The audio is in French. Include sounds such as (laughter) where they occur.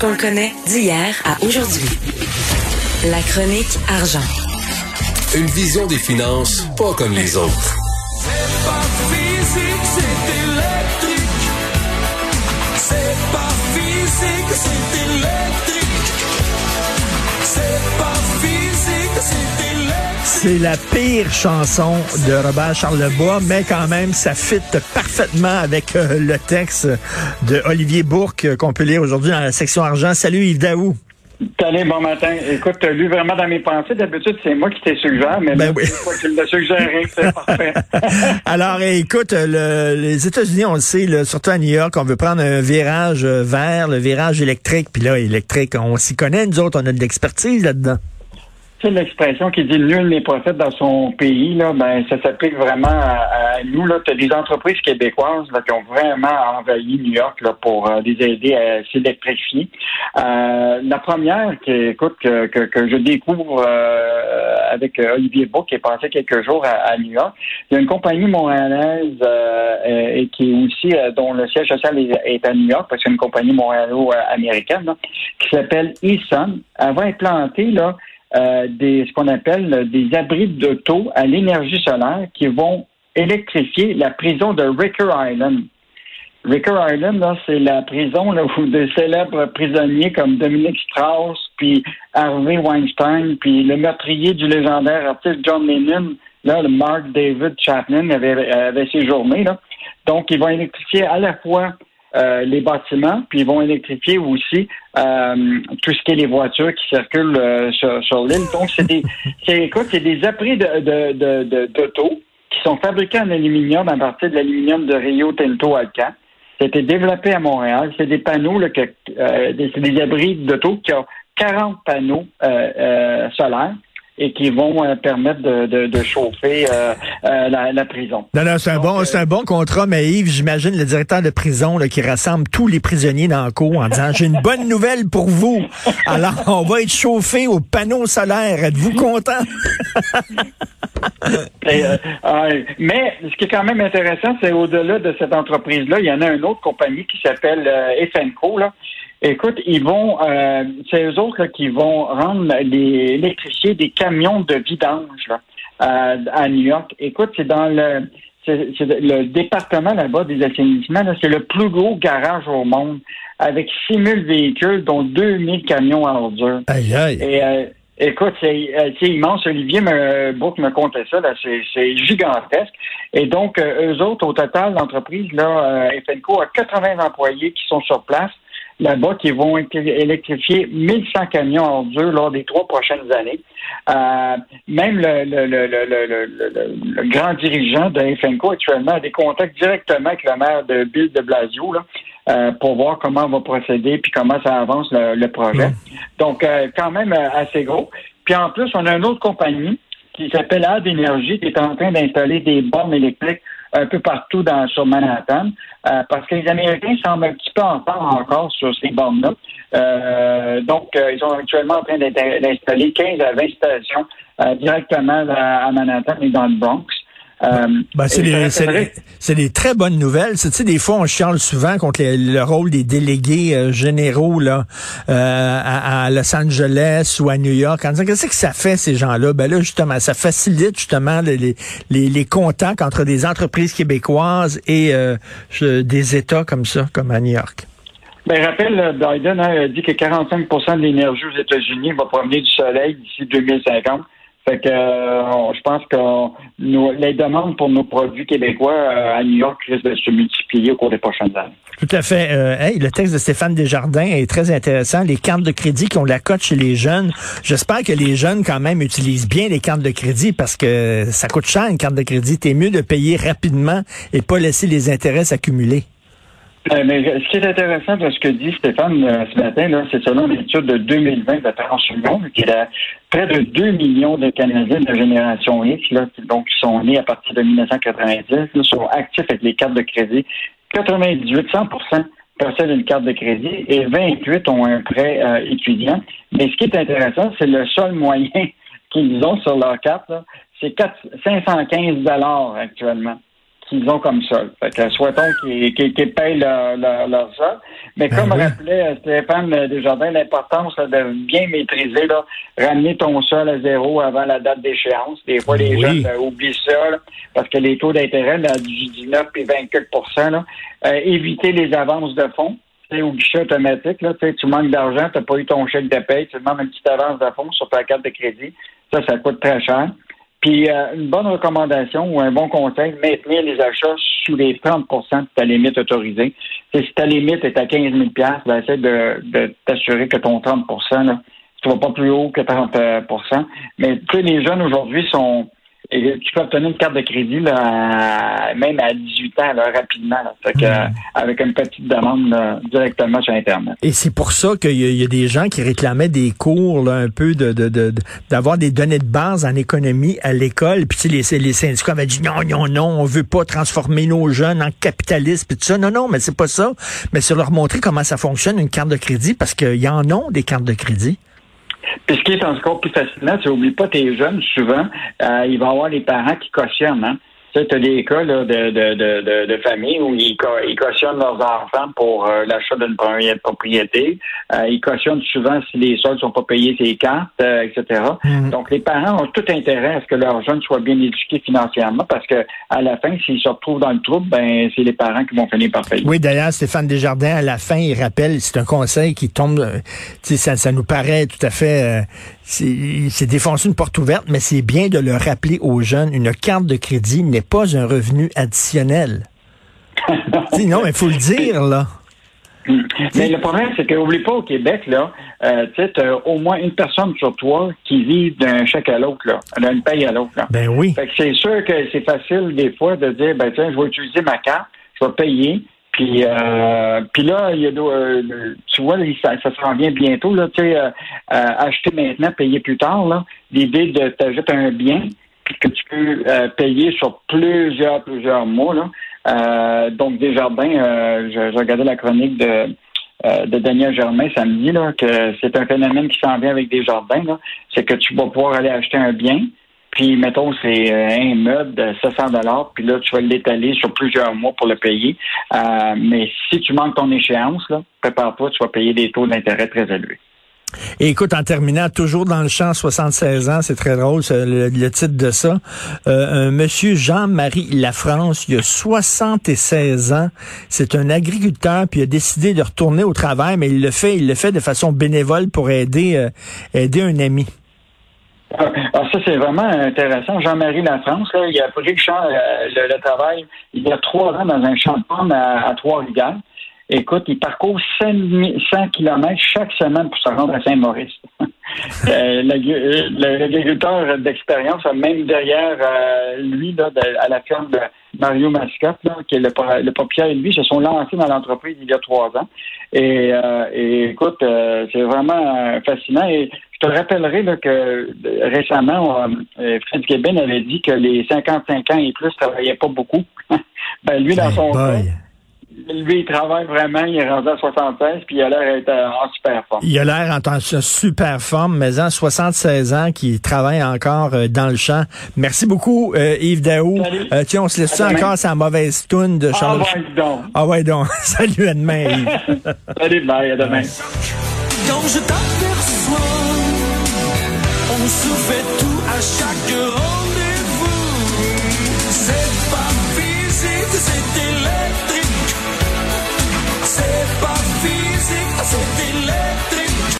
Qu'on connaît d'hier à aujourd'hui. La chronique argent. Une vision des finances pas comme les autres. C'est pas physique, c'est électrique. C'est pas physique, c'est électrique. C'est la pire chanson de Robert Charlebois, mais quand même, ça fit parfaitement avec euh, le texte de Olivier Bourque euh, qu'on peut lire aujourd'hui dans la section argent. Salut Yves Daou. Salut, bon matin. Écoute, tu as lu vraiment dans mes pensées. D'habitude, c'est moi qui t'ai suggéré, mais Ben là, oui. toi qui l'as suggéré. C'est (laughs) parfait. Alors, eh, écoute, le- les États-Unis, on le sait, là, surtout à New York, on veut prendre un virage euh, vert, le virage électrique. Puis là, électrique, on s'y connaît, nous autres, on a de l'expertise là-dedans. Sais, l'expression qui dit nul n'est prophète dans son pays, là, ben, ça s'applique vraiment à, à nous. Tu as des entreprises québécoises là, qui ont vraiment envahi New York là, pour euh, les aider à s'électrifier. Euh, la première, qui, écoute, que, que, que je découvre euh, avec euh, Olivier Beau, qui est passé quelques jours à, à New York, il y a une compagnie montréalaise euh, euh, et qui est aussi dont le siège social est, est à New York, parce que c'est une compagnie montréalo-américaine, qui s'appelle eSun. Elle va implanter là, euh, des ce qu'on appelle euh, des abris d'auto à l'énergie solaire qui vont électrifier la prison de Ricker Island. Ricker Island, là, c'est la prison là, où de célèbres prisonniers comme Dominique Strauss, puis Harvey Weinstein, puis le meurtrier du légendaire artiste John Lennon, là, le Mark David Chapman avait, avait séjourné. Là. Donc, ils vont électrifier à la fois euh, les bâtiments, puis ils vont électrifier aussi euh, tout ce qui est les voitures qui circulent euh, sur, sur l'île. Donc, c'est des, (laughs) c'est, écoute, c'est des abris de, de, d'auto qui sont fabriqués en aluminium à partir de l'aluminium de Rio Tinto Alcan. C'était développé à Montréal. C'est des panneaux, là, que, c'est des abris d'auto qui ont 40 panneaux solaires et qui vont euh, permettre de, de, de chauffer euh, euh, la, la prison. Non, non, c'est un, bon, un bon contrat, mais Yves, j'imagine le directeur de prison là, qui rassemble tous les prisonniers dans le cour en disant J'ai une bonne nouvelle pour vous. Alors, on va être chauffé au panneau solaire. Êtes-vous content? (laughs) Euh, mais ce qui est quand même intéressant, c'est au-delà de cette entreprise-là, il y en a une autre compagnie qui s'appelle Efenco. Là. Écoute, ils vont, euh, c'est eux autres là, qui vont rendre les électrifier des camions de vidange là, à, à New York. Écoute, c'est dans le, c'est, c'est le département là-bas des assainissements. Là, c'est le plus gros garage au monde avec 6000 véhicules, dont 2000 camions à ordures. Aïe, aïe. Et euh, écoute, c'est euh, c'est immense. Olivier me, Bourque me contait ça. là, C'est c'est gigantesque. Et donc, euh, eux autres, au total, l'entreprise, là, euh, FNCO, a 80 employés qui sont sur place là-bas, qui vont électri- électrifier 1100 camions à ordures lors des trois prochaines années. Euh, même le, le, le, le, le, le- le- le grand dirigeant de FNCO actuellement a des contacts directement avec le maire de Bill de Blasio là, euh, pour voir comment on va procéder puis comment ça avance le, le projet. Donc, euh, quand même euh, assez gros. Puis en plus, on a une autre compagnie qui s'appelle Ad Énergie qui est en train d'installer des bornes électriques un peu partout dans, sur Manhattan, euh, parce que les Américains semblent un petit peu en retard encore sur ces bornes-là. Euh, donc, euh, ils sont actuellement en train d'insta- d'installer 15 à 20 stations euh, directement à, à Manhattan et dans le Bronx. Euh, Ben, c'est des, des- c'est des très bonnes nouvelles. Tu sais, des fois, on chiale souvent contre les- le rôle des délégués euh, généraux là, euh, à, à Los Angeles ou à New York en disant qu'est-ce que ça fait, ces gens-là? Ben là, justement, ça facilite justement les, les, les, contacts entre des entreprises québécoises et euh, des États comme ça, comme à New York. Ben, rappelle, Biden hein, a dit que 45% de l'énergie aux États-Unis va provenir du soleil d'ici 2050. Fait que euh, je pense que les demandes pour nos produits québécois euh, à New York risquent de se multiplier au cours des prochaines années. Tout à fait. Euh, le texte de Stéphane Desjardins est très intéressant. Les cartes de crédit qui ont la cote chez les jeunes. J'espère que les jeunes, quand même, utilisent bien les cartes de crédit parce que ça coûte cher, une carte de crédit. T'es mieux de payer rapidement et pas laisser les intérêts s'accumuler. Euh, mais ce qui est intéressant de ce que dit Stéphane euh, ce matin, là, c'est selon l'étude de 2020 de la Transunion, qui est à près de 2 millions de Canadiens de génération X, là, qui, donc sont nés à partir de 1990, là, sont actifs avec les cartes de crédit. 98, 100 possèdent une carte de crédit et 28 ont un prêt euh, étudiant. Mais ce qui est intéressant, c'est le seul moyen (laughs) qu'ils ont sur leur carte, c'est quatre- 515 dollars actuellement qu'ils ont comme sol. Fait que souhaitons qu'ils payent leur, leur, leur sol. Mais Ben comme oui. rappelait Stéphane Desjardins, l'importance là, de bien maîtriser, là, ramener ton sol à zéro avant la date d'échéance. Des fois, les Oui. jeunes euh, oublient ça là, parce que les taux d'intérêt, là, du 19 et 24 là, euh, éviter les avances de fonds. Au guichet automatique, là, tu manques d'argent, tu n'as pas eu ton chèque de paye, tu demandes une petite avance de fonds sur ta carte de crédit. Ça, ça coûte très cher. Puis euh, une bonne recommandation ou un bon conseil, maintenir les achats sous les 30% de ta limite autorisée. Si ta limite est à 15 000 ben, essaie de, de t'assurer que ton 30 là, tu vas pas plus haut que 30% Mais tu sais, les jeunes aujourd'hui sont et tu peux obtenir une carte de crédit là, à- même à 18 ans là, rapidement. Là. Fait que, euh, avec une petite demande là, directement sur Internet. Et c'est pour ça qu'il y, y a des gens qui réclamaient des cours, là, un peu de, de, de- de- d'avoir des données de base en économie à l'école. Puis tu sais, les, les syndicats avaient dit non, non, non, on veut pas transformer nos jeunes en capitalistes. Puis tout ça, non, non, mais c'est pas ça. Mais c'est leur montrer comment ça fonctionne une carte de crédit, parce qu'il y en a des cartes de crédit. Puis ce qui est encore plus fascinant, tu n'oublies pas tes jeunes, souvent, euh, il va y avoir les parents qui cautionnent. Hein? Tu as des cas là, de, de, de, de, de famille où ils, ils cautionnent leurs enfants pour euh, l'achat d'une première propriété. Euh, ils cautionnent souvent si les soldes sont pas payés ses cartes, euh, etc. Mhm. Donc, les parents ont tout intérêt à ce que leurs jeunes soient bien éduqués financièrement parce que à la fin, s'ils se retrouvent dans le trouble, ben c'est les parents qui vont finir par payer. Oui, d'ailleurs, Stéphane Desjardins, à la fin, il rappelle, c'est un conseil qui tombe, ça, ça nous paraît tout à fait, euh, c'est défoncer une porte ouverte, mais c'est bien de le rappeler aux jeunes, une carte de crédit n'est pas un revenu additionnel. (laughs) Non, mais il faut le dire, là. Mais le problème, c'est qu'oublie pas au Québec, là, euh, tu t'as au moins une personne sur toi qui vit d'un chèque à l'autre, là, d'une paye à l'autre. Ben oui. Fait que c'est sûr que c'est facile des fois de dire, ben tiens, je vais utiliser ma carte, je vais payer. Puis, euh, là, il y a, euh, tu vois, ça, ça s'en vient bientôt, là, tu sais, euh, euh, acheter maintenant, payer plus tard, là. L'idée de t'ajouter un bien, que tu peux euh, payer sur plusieurs, plusieurs mois, là. Euh, donc, Desjardins, je, je regardais la chronique de, de Daniel Germain samedi, là, que c'est un phénomène qui s'en vient avec Desjardins, là. C'est que tu vas pouvoir aller acheter un bien, puis, mettons, c'est euh, un meuble de 700 dollars, puis là, tu vas l'étaler sur plusieurs mois pour le payer. Euh, mais si tu manques ton échéance, là, prépare-toi, tu vas payer des taux d'intérêt très élevés. Et écoute, en terminant, toujours dans le champ, 76 ans, c'est très drôle, le, le titre de ça. Euh, un monsieur Jean-Marie Lafrance, il a 76 ans, c'est un agriculteur, puis il a décidé de retourner au travail, mais il le fait, il le fait de façon bénévole pour aider, euh, aider un ami. Ah, Alors ça, c'est vraiment intéressant. Jean-Marie Lafrance, là, il a pris le, champ, euh, le, le travail il y a trois ans dans un champ de à Trois-Rivières. Écoute, il parcourt 100 km chaque semaine pour se rendre à Saint-Maurice. (laughs) Euh, euh, L'agriculteur d'expérience, même derrière euh, lui, là, de- à la ferme de Mario Mascotte, là, qui est le, propriétaire et lui, se sont lancés dans l'entreprise il y a trois ans. Et, euh, et écoute, euh, c'est vraiment euh, fascinant. Et je te rappellerai là, que euh, récemment, euh, Fred Gabin avait dit que les 55 ans et plus ne travaillaient pas beaucoup. (laughs) ben, lui, dans Hey son boy. Lui, il travaille vraiment, il est rendu à 76, puis il a l'air d'être euh, en super forme. Il a l'air en tant- super forme, mais en 76 ans, qui travaille encore euh, dans le champ. Merci beaucoup, euh, Yves Daou. Salut. Euh, tiens, on se laisse ça encore sa mauvaise toune de Ah, Charles. ouais, donc. Ah ouais, donc. (laughs) Salut, à demain, Yves. (laughs) Salut, bye, à demain. Quand je t'aperçois, on se fait tout à chaque rendez-vous. Électrique. C'est pas physique, c'est électrique.